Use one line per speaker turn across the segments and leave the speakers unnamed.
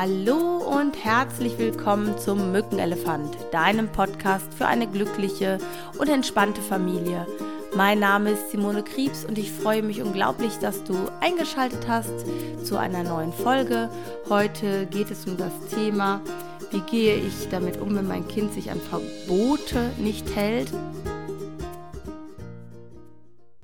Hallo und herzlich willkommen zum Mückenelefant, deinem Podcast für eine glückliche und entspannte Familie. Mein Name ist Simone Kriebs und ich freue mich unglaublich, dass du eingeschaltet hast zu einer neuen Folge. Heute geht es um das Thema, wie gehe ich damit um, wenn mein Kind sich an Verbote nicht hält.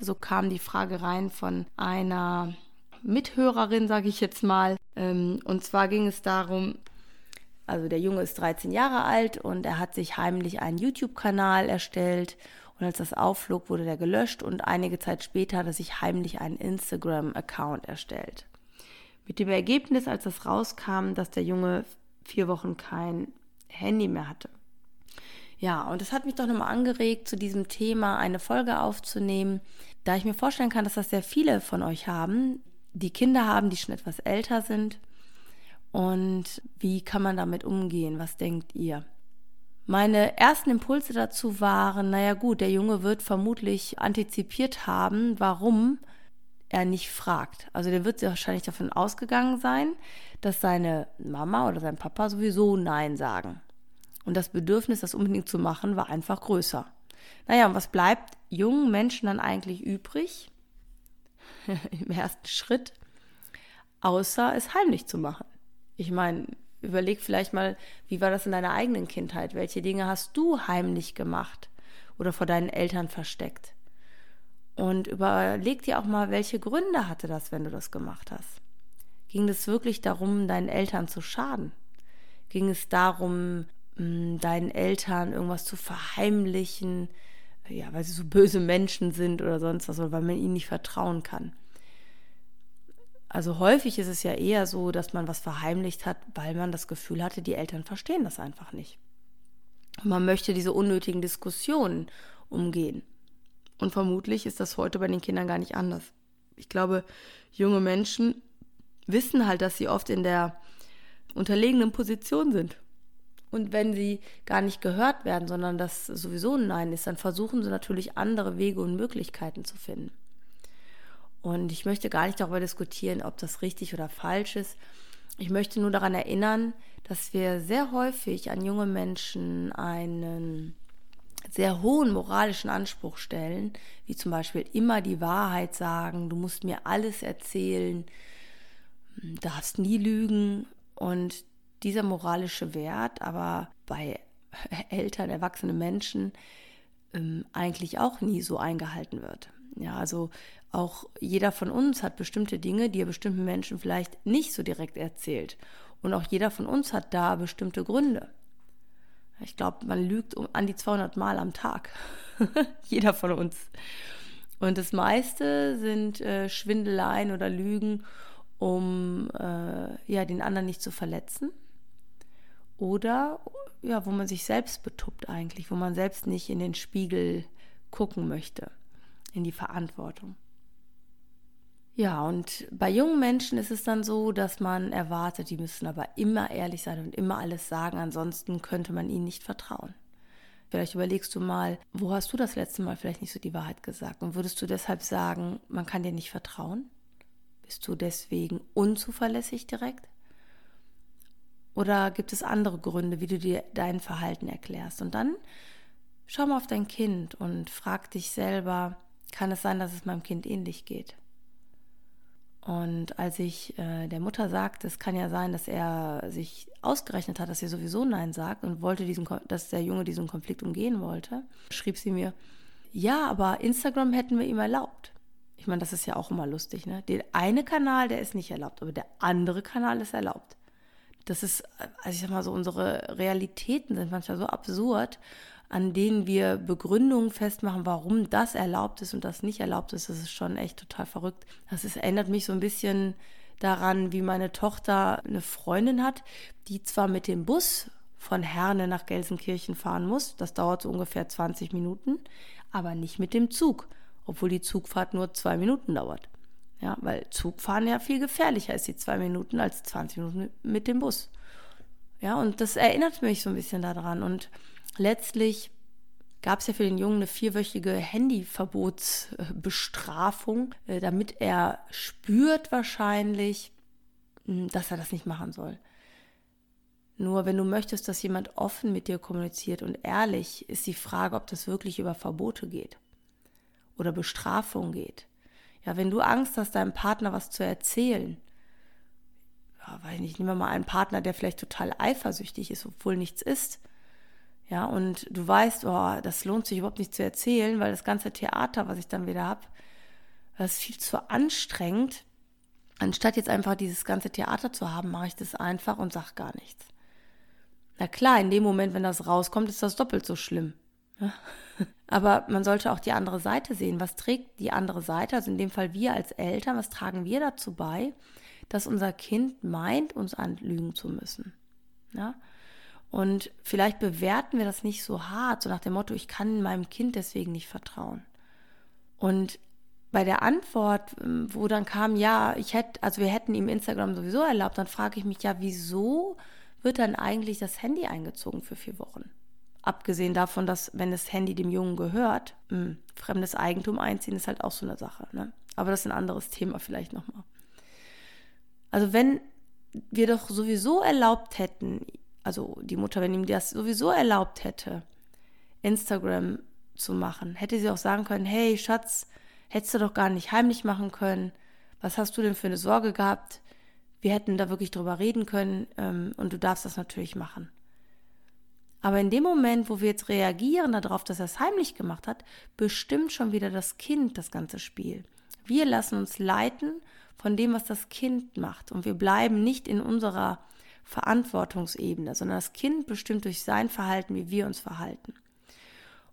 So kam die Frage rein von einer Mithörerin, sage ich jetzt mal. Ähm, und zwar ging es darum, also der Junge ist 13 Jahre alt und er hat sich heimlich einen YouTube-Kanal erstellt. Und als das aufflog, wurde der gelöscht und einige Zeit später hat er sich heimlich einen Instagram-Account erstellt. Mit dem Ergebnis, als das rauskam, dass der Junge vier Wochen kein Handy mehr hatte. Ja, und es hat mich doch nochmal angeregt, zu diesem Thema eine Folge aufzunehmen, da ich mir vorstellen kann, dass das sehr viele von euch haben, die Kinder haben, die schon etwas älter sind. Und wie kann man damit umgehen? Was denkt ihr? Meine ersten Impulse dazu waren, naja gut, der Junge wird vermutlich antizipiert haben, warum er nicht fragt. Also der wird wahrscheinlich davon ausgegangen sein, dass seine Mama oder sein Papa sowieso Nein sagen. Und das Bedürfnis, das unbedingt zu machen, war einfach größer. Naja, und was bleibt jungen Menschen dann eigentlich übrig? im ersten Schritt, außer es heimlich zu machen. Ich meine, überleg vielleicht mal, wie war das in deiner eigenen Kindheit? Welche Dinge hast du heimlich gemacht oder vor deinen Eltern versteckt? Und überleg dir auch mal, welche Gründe hatte das, wenn du das gemacht hast? Ging es wirklich darum, deinen Eltern zu schaden? Ging es darum, deinen Eltern irgendwas zu verheimlichen, ja, weil sie so böse Menschen sind oder sonst was, oder weil man ihnen nicht vertrauen kann. Also häufig ist es ja eher so, dass man was verheimlicht hat, weil man das Gefühl hatte, die Eltern verstehen das einfach nicht. Und man möchte diese unnötigen Diskussionen umgehen. Und vermutlich ist das heute bei den Kindern gar nicht anders. Ich glaube, junge Menschen wissen halt, dass sie oft in der unterlegenen Position sind und wenn sie gar nicht gehört werden, sondern das sowieso ein Nein ist, dann versuchen sie natürlich andere Wege und Möglichkeiten zu finden. Und ich möchte gar nicht darüber diskutieren, ob das richtig oder falsch ist. Ich möchte nur daran erinnern, dass wir sehr häufig an junge Menschen einen sehr hohen moralischen Anspruch stellen, wie zum Beispiel immer die Wahrheit sagen, du musst mir alles erzählen, darfst nie lügen. Und dieser moralische Wert aber bei Eltern, erwachsenen Menschen ähm, eigentlich auch nie so eingehalten wird. Ja, also auch jeder von uns hat bestimmte Dinge, die er bestimmten Menschen vielleicht nicht so direkt erzählt. Und auch jeder von uns hat da bestimmte Gründe. Ich glaube, man lügt um an die 200 Mal am Tag. jeder von uns. Und das meiste sind äh, Schwindeleien oder Lügen, um äh, ja, den anderen nicht zu verletzen oder ja, wo man sich selbst betuppt eigentlich, wo man selbst nicht in den Spiegel gucken möchte, in die Verantwortung. Ja, und bei jungen Menschen ist es dann so, dass man erwartet, die müssen aber immer ehrlich sein und immer alles sagen, ansonsten könnte man ihnen nicht vertrauen. Vielleicht überlegst du mal, wo hast du das letzte Mal vielleicht nicht so die Wahrheit gesagt? Und würdest du deshalb sagen, man kann dir nicht vertrauen? Bist du deswegen unzuverlässig direkt? Oder gibt es andere Gründe, wie du dir dein Verhalten erklärst? Und dann schau mal auf dein Kind und frag dich selber, kann es sein, dass es meinem Kind ähnlich geht? Und als ich äh, der Mutter sagte, es kann ja sein, dass er sich ausgerechnet hat, dass er sowieso Nein sagt und wollte diesen, dass der Junge diesen Konflikt umgehen wollte, schrieb sie mir, ja, aber Instagram hätten wir ihm erlaubt. Ich meine, das ist ja auch immer lustig, ne? Der eine Kanal, der ist nicht erlaubt, aber der andere Kanal ist erlaubt das ist, also ich sag mal so, unsere Realitäten sind manchmal so absurd, an denen wir Begründungen festmachen, warum das erlaubt ist und das nicht erlaubt ist. Das ist schon echt total verrückt. Das ist, erinnert mich so ein bisschen daran, wie meine Tochter eine Freundin hat, die zwar mit dem Bus von Herne nach Gelsenkirchen fahren muss, das dauert so ungefähr 20 Minuten, aber nicht mit dem Zug, obwohl die Zugfahrt nur zwei Minuten dauert. Ja, weil Zugfahren ja viel gefährlicher ist, die zwei Minuten, als 20 Minuten mit dem Bus. Ja, und das erinnert mich so ein bisschen daran. Und letztlich gab es ja für den Jungen eine vierwöchige Handyverbotsbestrafung, äh, damit er spürt wahrscheinlich, hm, dass er das nicht machen soll. Nur wenn du möchtest, dass jemand offen mit dir kommuniziert und ehrlich, ist die Frage, ob das wirklich über Verbote geht oder Bestrafung geht. Ja, wenn du Angst hast, deinem Partner was zu erzählen, ja, weiß nicht, nehmen wir mal einen Partner, der vielleicht total eifersüchtig ist, obwohl nichts ist. Ja, und du weißt, oh, das lohnt sich überhaupt nicht zu erzählen, weil das ganze Theater, was ich dann wieder habe, das ist viel zu anstrengend. Anstatt jetzt einfach dieses ganze Theater zu haben, mache ich das einfach und sage gar nichts. Na klar, in dem Moment, wenn das rauskommt, ist das doppelt so schlimm. Aber man sollte auch die andere Seite sehen. Was trägt die andere Seite, also in dem Fall wir als Eltern, was tragen wir dazu bei, dass unser Kind meint, uns anlügen zu müssen? Ja? Und vielleicht bewerten wir das nicht so hart, so nach dem Motto, ich kann meinem Kind deswegen nicht vertrauen. Und bei der Antwort, ähm, wo dann kam, ja, ich hätte, also wir hätten ihm Instagram sowieso erlaubt, dann frage ich mich ja, wieso wird dann eigentlich das Handy eingezogen für vier Wochen? Abgesehen davon, dass, wenn das Handy dem Jungen gehört, mh, hm, fremdes Eigentum einziehen ist halt auch so eine Sache. Ne? Aber das ist ein anderes Thema vielleicht nochmal. Also wenn wir doch sowieso erlaubt hätten, also die Mutter, wenn ihm das sowieso erlaubt hätte, Instagram zu machen, hätte sie auch sagen können, hey Schatz, hättest du doch gar nicht heimlich machen können. Was hast du denn für eine Sorge gehabt? Wir hätten da wirklich drüber reden können ähm, und du darfst das natürlich machen. Aber in dem Moment, wo wir jetzt reagieren darauf, dass er es heimlich gemacht hat, bestimmt schon wieder das Kind das ganze Spiel. Wir lassen uns leiten von dem, was das Kind macht. Und wir bleiben nicht in unserer Verantwortungsebene, sondern das Kind bestimmt durch sein Verhalten, wie wir uns verhalten.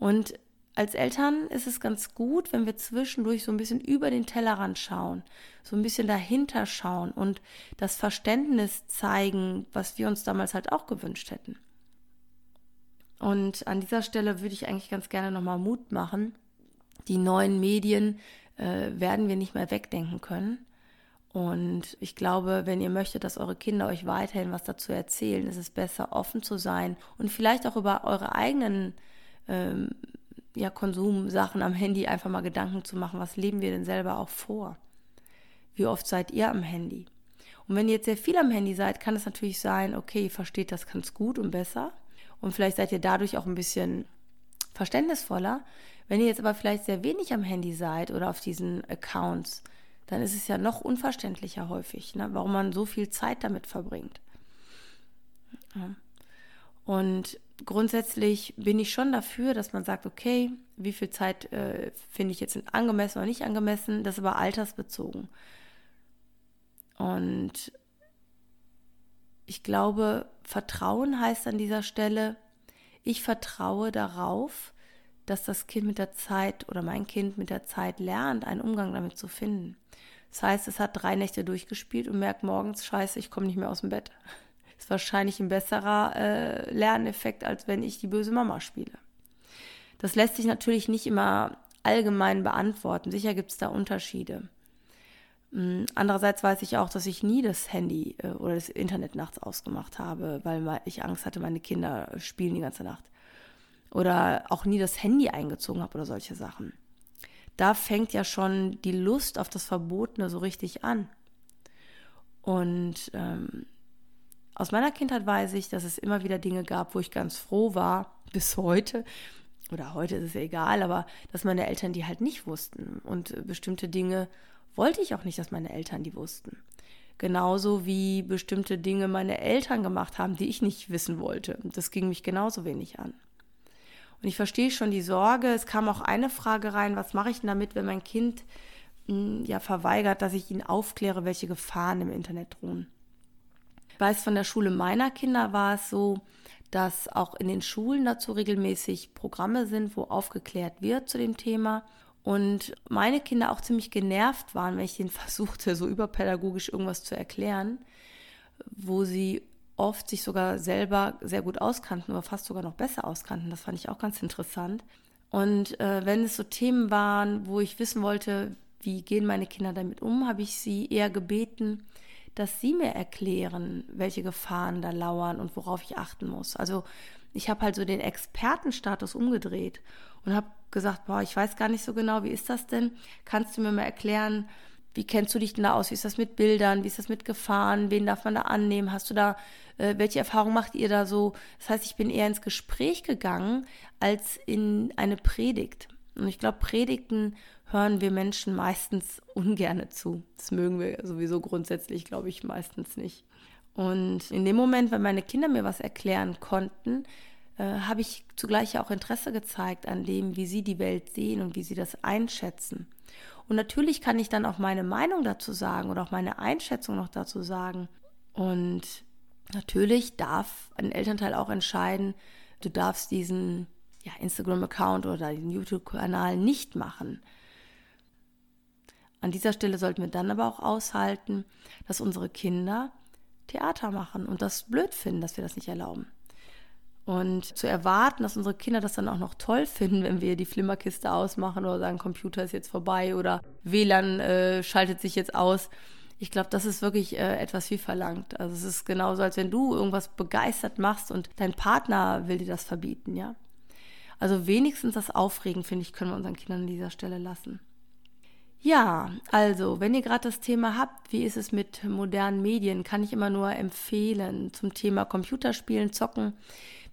Und als Eltern ist es ganz gut, wenn wir zwischendurch so ein bisschen über den Tellerrand schauen, so ein bisschen dahinter schauen und das Verständnis zeigen, was wir uns damals halt auch gewünscht hätten. Und an dieser Stelle würde ich eigentlich ganz gerne nochmal Mut machen. Die neuen Medien äh, werden wir nicht mehr wegdenken können. Und ich glaube, wenn ihr möchtet, dass eure Kinder euch weiterhin was dazu erzählen, ist es besser, offen zu sein und vielleicht auch über eure eigenen ähm, ja, Konsumsachen am Handy einfach mal Gedanken zu machen, was leben wir denn selber auch vor? Wie oft seid ihr am Handy? Und wenn ihr jetzt sehr viel am Handy seid, kann es natürlich sein, okay, ihr versteht das ganz gut und besser. Und vielleicht seid ihr dadurch auch ein bisschen verständnisvoller. Wenn ihr jetzt aber vielleicht sehr wenig am Handy seid oder auf diesen Accounts, dann ist es ja noch unverständlicher häufig, ne, warum man so viel Zeit damit verbringt. Und grundsätzlich bin ich schon dafür, dass man sagt, okay, wie viel Zeit äh, finde ich jetzt angemessen oder nicht angemessen, das ist aber altersbezogen. Und ich glaube, Vertrauen heißt an dieser Stelle, ich vertraue darauf, dass das Kind mit der Zeit oder mein Kind mit der Zeit lernt, einen Umgang damit zu finden. Das heißt, es hat drei Nächte durchgespielt und merkt morgens, scheiße, ich komme nicht mehr aus dem Bett ist wahrscheinlich ein besserer äh, Lerneffekt, als wenn ich die böse Mama spiele. Das lässt sich natürlich nicht immer allgemein beantworten. Sicher gibt es da Unterschiede. Hm, andererseits weiß ich auch, dass ich nie das Handy äh, oder das Internet nachts ausgemacht habe, weil ich Angst hatte, meine Kinder spielen die ganze Nacht. Oder auch nie das Handy eingezogen habe oder solche Sachen. Da fängt ja schon die Lust auf das Verbotene so richtig an. Und ähm, aus meiner Kindheit weiß ich, dass es immer wieder Dinge gab, wo ich ganz froh war, bis heute, oder heute ist es egal, aber dass meine Eltern die halt nicht wussten. Und bestimmte Dinge wollte ich auch nicht, dass meine Eltern die wussten. Genauso wie bestimmte Dinge meine Eltern gemacht haben, die ich nicht wissen wollte. Das ging mich genauso wenig an. Und ich verstehe schon die Sorge. Es kam auch eine Frage rein, was mache ich denn damit, wenn mein Kind hm, ja verweigert, dass ich ihn aufkläre, welche Gefahren im Internet drohen. Ich weiß, von der Schule meiner Kinder war es so, dass auch in den Schulen dazu regelmäßig Programme sind, wo aufgeklärt wird zu dem Thema. Und meine Kinder auch ziemlich genervt waren, wenn ich ihnen versuchte, so überpädagogisch irgendwas zu erklären, wo sie oft sich sogar selber sehr gut auskannten oder fast sogar noch besser auskannten. Das fand ich auch ganz interessant. Und äh, wenn es so Themen waren, wo ich wissen wollte, wie gehen meine Kinder damit um, habe ich sie eher gebeten, dass sie mir erklären, welche Gefahren da lauern und worauf ich achten muss. Also ich habe halt so den Expertenstatus umgedreht und habe gesagt, boah, ich weiß gar nicht so genau, wie ist das denn? Kannst du mir mal erklären, wie kennst du dich denn da aus? Wie ist das mit Bildern? Wie ist das mit Gefahren? Wen darf man da annehmen? Hast du da, äh, welche Erfahrung macht ihr da so? Das heißt, ich bin eher ins Gespräch gegangen als in eine Predigt. Und ich glaube, Predigten hören wir Menschen meistens ungerne zu. Das mögen wir sowieso grundsätzlich, glaube ich, meistens nicht. Und in dem Moment, wenn meine Kinder mir was erklären konnten, äh, habe ich zugleich auch Interesse gezeigt an dem, wie sie die Welt sehen und wie sie das einschätzen. Und natürlich kann ich dann auch meine Meinung dazu sagen oder auch meine Einschätzung noch dazu sagen. Und natürlich darf ein Elternteil auch entscheiden, du darfst diesen ja, Instagram-Account oder den YouTube-Kanal nicht machen. An dieser Stelle sollten wir dann aber auch aushalten, dass unsere Kinder Theater machen und das blöd finden, dass wir das nicht erlauben. Und zu erwarten, dass unsere Kinder das dann auch noch toll finden, wenn wir die Flimmerkiste ausmachen oder sagen, Computer ist jetzt vorbei oder WLAN äh, schaltet sich jetzt aus. Ich glaube, das ist wirklich äh, etwas wie verlangt. Also es ist genauso, als wenn du irgendwas begeistert machst und dein Partner will dir das verbieten, ja. Also wenigstens das Aufregen, finde ich, können wir unseren Kindern an dieser Stelle lassen. Ja, also, wenn ihr gerade das Thema habt, wie ist es mit modernen Medien, kann ich immer nur empfehlen zum Thema Computerspielen, Zocken.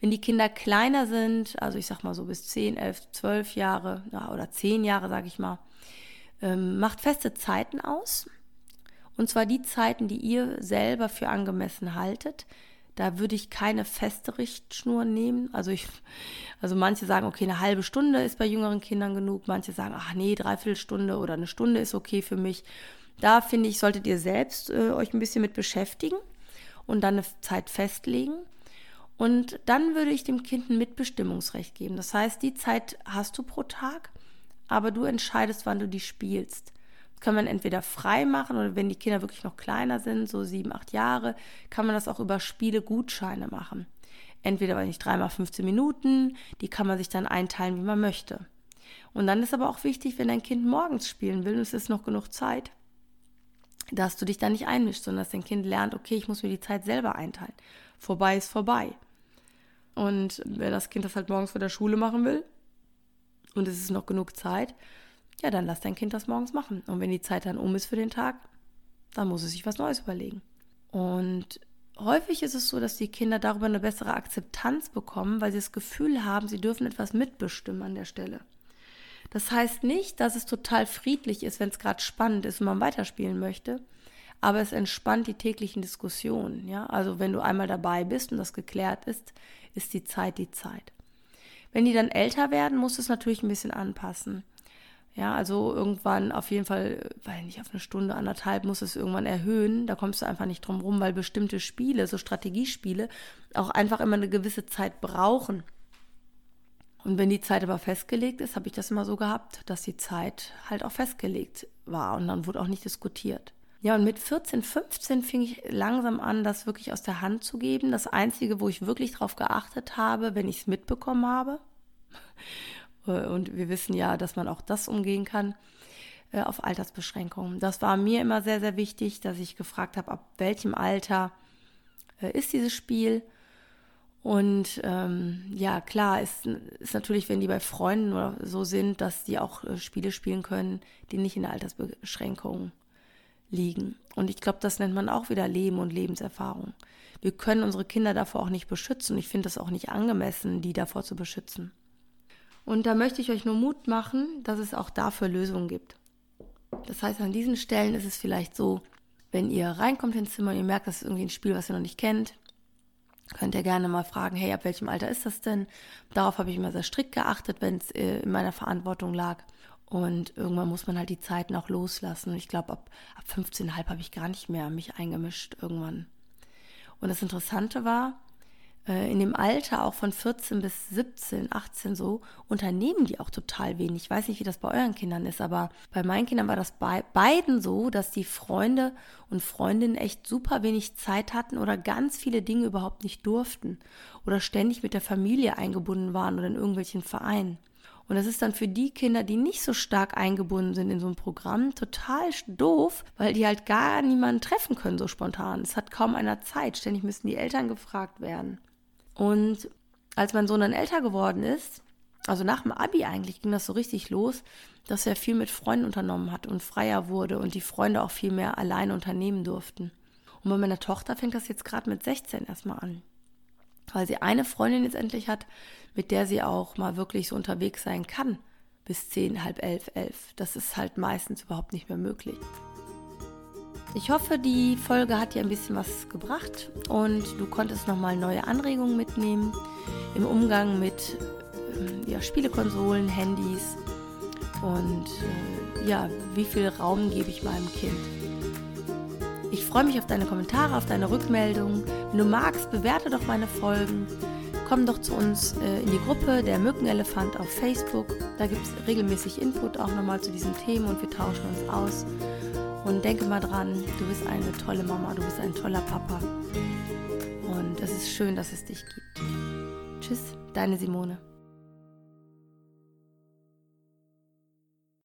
Wenn die Kinder kleiner sind, also ich sag mal so bis 10, 11, 12 Jahre ja, oder 10 Jahre, sage ich mal, ähm, macht feste Zeiten aus. Und zwar die Zeiten, die ihr selber für angemessen haltet. Da würde ich keine feste Richtschnur nehmen. Also ich, also manche sagen, okay, eine halbe Stunde ist bei jüngeren Kindern genug. Manche sagen, ach nee, dreiviertel Stunde oder eine Stunde ist okay für mich. Da finde ich, solltet ihr selbst äh, euch ein bisschen mit beschäftigen und dann eine Zeit festlegen. Und dann würde ich dem Kind ein Mitbestimmungsrecht geben. Das heißt, die Zeit hast du pro Tag, aber du entscheidest, wann du die spielst. Kann man entweder frei machen oder wenn die Kinder wirklich noch kleiner sind, so sieben, acht Jahre, kann man das auch über Spiele-Gutscheine machen. Entweder, weiß ich, dreimal 15 Minuten, die kann man sich dann einteilen, wie man möchte. Und dann ist aber auch wichtig, wenn dein Kind morgens spielen will und es ist noch genug Zeit, dass du dich da nicht einmischst, sondern dass dein Kind lernt, okay, ich muss mir die Zeit selber einteilen. Vorbei ist vorbei. Und wenn das Kind das halt morgens vor der Schule machen will und es ist noch genug Zeit, ja, dann lass dein Kind das morgens machen. Und wenn die Zeit dann um ist für den Tag, dann muss es sich was Neues überlegen. Und häufig ist es so, dass die Kinder darüber eine bessere Akzeptanz bekommen, weil sie das Gefühl haben, sie dürfen etwas mitbestimmen an der Stelle. Das heißt nicht, dass es total friedlich ist, wenn es gerade spannend ist und man weiterspielen möchte, aber es entspannt die täglichen Diskussionen. Ja? Also wenn du einmal dabei bist und das geklärt ist, ist die Zeit die Zeit. Wenn die dann älter werden, musst du es natürlich ein bisschen anpassen. Ja, also irgendwann auf jeden Fall, weil nicht auf eine Stunde, anderthalb, muss es irgendwann erhöhen. Da kommst du einfach nicht drum rum, weil bestimmte Spiele, so Strategiespiele, auch einfach immer eine gewisse Zeit brauchen. Und wenn die Zeit aber festgelegt ist, habe ich das immer so gehabt, dass die Zeit halt auch festgelegt war und dann wurde auch nicht diskutiert. Ja, und mit 14, 15 fing ich langsam an, das wirklich aus der Hand zu geben. Das Einzige, wo ich wirklich drauf geachtet habe, wenn ich es mitbekommen habe, und wir wissen ja, dass man auch das umgehen kann, äh, auf Altersbeschränkungen. Das war mir immer sehr, sehr wichtig, dass ich gefragt habe, ab welchem Alter äh, ist dieses Spiel. Und ähm, ja, klar, ist, ist natürlich, wenn die bei Freunden oder so sind, dass die auch äh, Spiele spielen können, die nicht in der Altersbeschränkung liegen. Und ich glaube, das nennt man auch wieder Leben und Lebenserfahrung. Wir können unsere Kinder davor auch nicht beschützen. Ich finde es auch nicht angemessen, die davor zu beschützen. Und da möchte ich euch nur Mut machen, dass es auch dafür Lösungen gibt. Das heißt, an diesen Stellen ist es vielleicht so, wenn ihr reinkommt ins Zimmer und ihr merkt, das ist irgendwie ein Spiel, was ihr noch nicht kennt, könnt ihr gerne mal fragen, hey, ab welchem Alter ist das denn? Darauf habe ich immer sehr strikt geachtet, wenn es äh, in meiner Verantwortung lag. Und irgendwann muss man halt die Zeiten auch loslassen. Und ich glaube, ab, ab 15,5 habe ich gar nicht mehr mich eingemischt irgendwann. Und das Interessante war, in dem Alter auch von 14 bis 17, 18 so, unternehmen die auch total wenig. Ich weiß nicht, wie das bei euren Kindern ist, aber bei meinen Kindern war das bei beiden so, dass die Freunde und Freundinnen echt super wenig Zeit hatten oder ganz viele Dinge überhaupt nicht durften oder ständig mit der Familie eingebunden waren oder in irgendwelchen Vereinen. Und das ist dann für die Kinder, die nicht so stark eingebunden sind in so ein Programm, total doof, weil die halt gar niemanden treffen können so spontan. Es hat kaum einer Zeit. Ständig müssen die Eltern gefragt werden. Und als mein Sohn dann älter geworden ist, also nach dem Abi eigentlich ging das so richtig los, dass er viel mit Freunden unternommen hat und freier wurde und die Freunde auch viel mehr alleine unternehmen durften. Und bei meiner Tochter fängt das jetzt gerade mit 16 erstmal an. Weil sie eine Freundin jetzt endlich hat, mit der sie auch mal wirklich so unterwegs sein kann. Bis 10, halb elf, elf. Das ist halt meistens überhaupt nicht mehr möglich. Ich hoffe, die Folge hat dir ein bisschen was gebracht und du konntest nochmal neue Anregungen mitnehmen im Umgang mit äh, ja, Spielekonsolen, Handys und äh, ja, wie viel Raum gebe ich meinem Kind. Ich freue mich auf deine Kommentare, auf deine Rückmeldungen. Wenn du magst, bewerte doch meine Folgen. Komm doch zu uns äh, in die Gruppe der Mückenelefant auf Facebook. Da gibt es regelmäßig Input auch nochmal zu diesen Themen und wir tauschen uns aus. Und denke mal dran, du bist eine tolle Mama, du bist ein toller Papa. Und es ist schön, dass es dich gibt. Tschüss, deine Simone.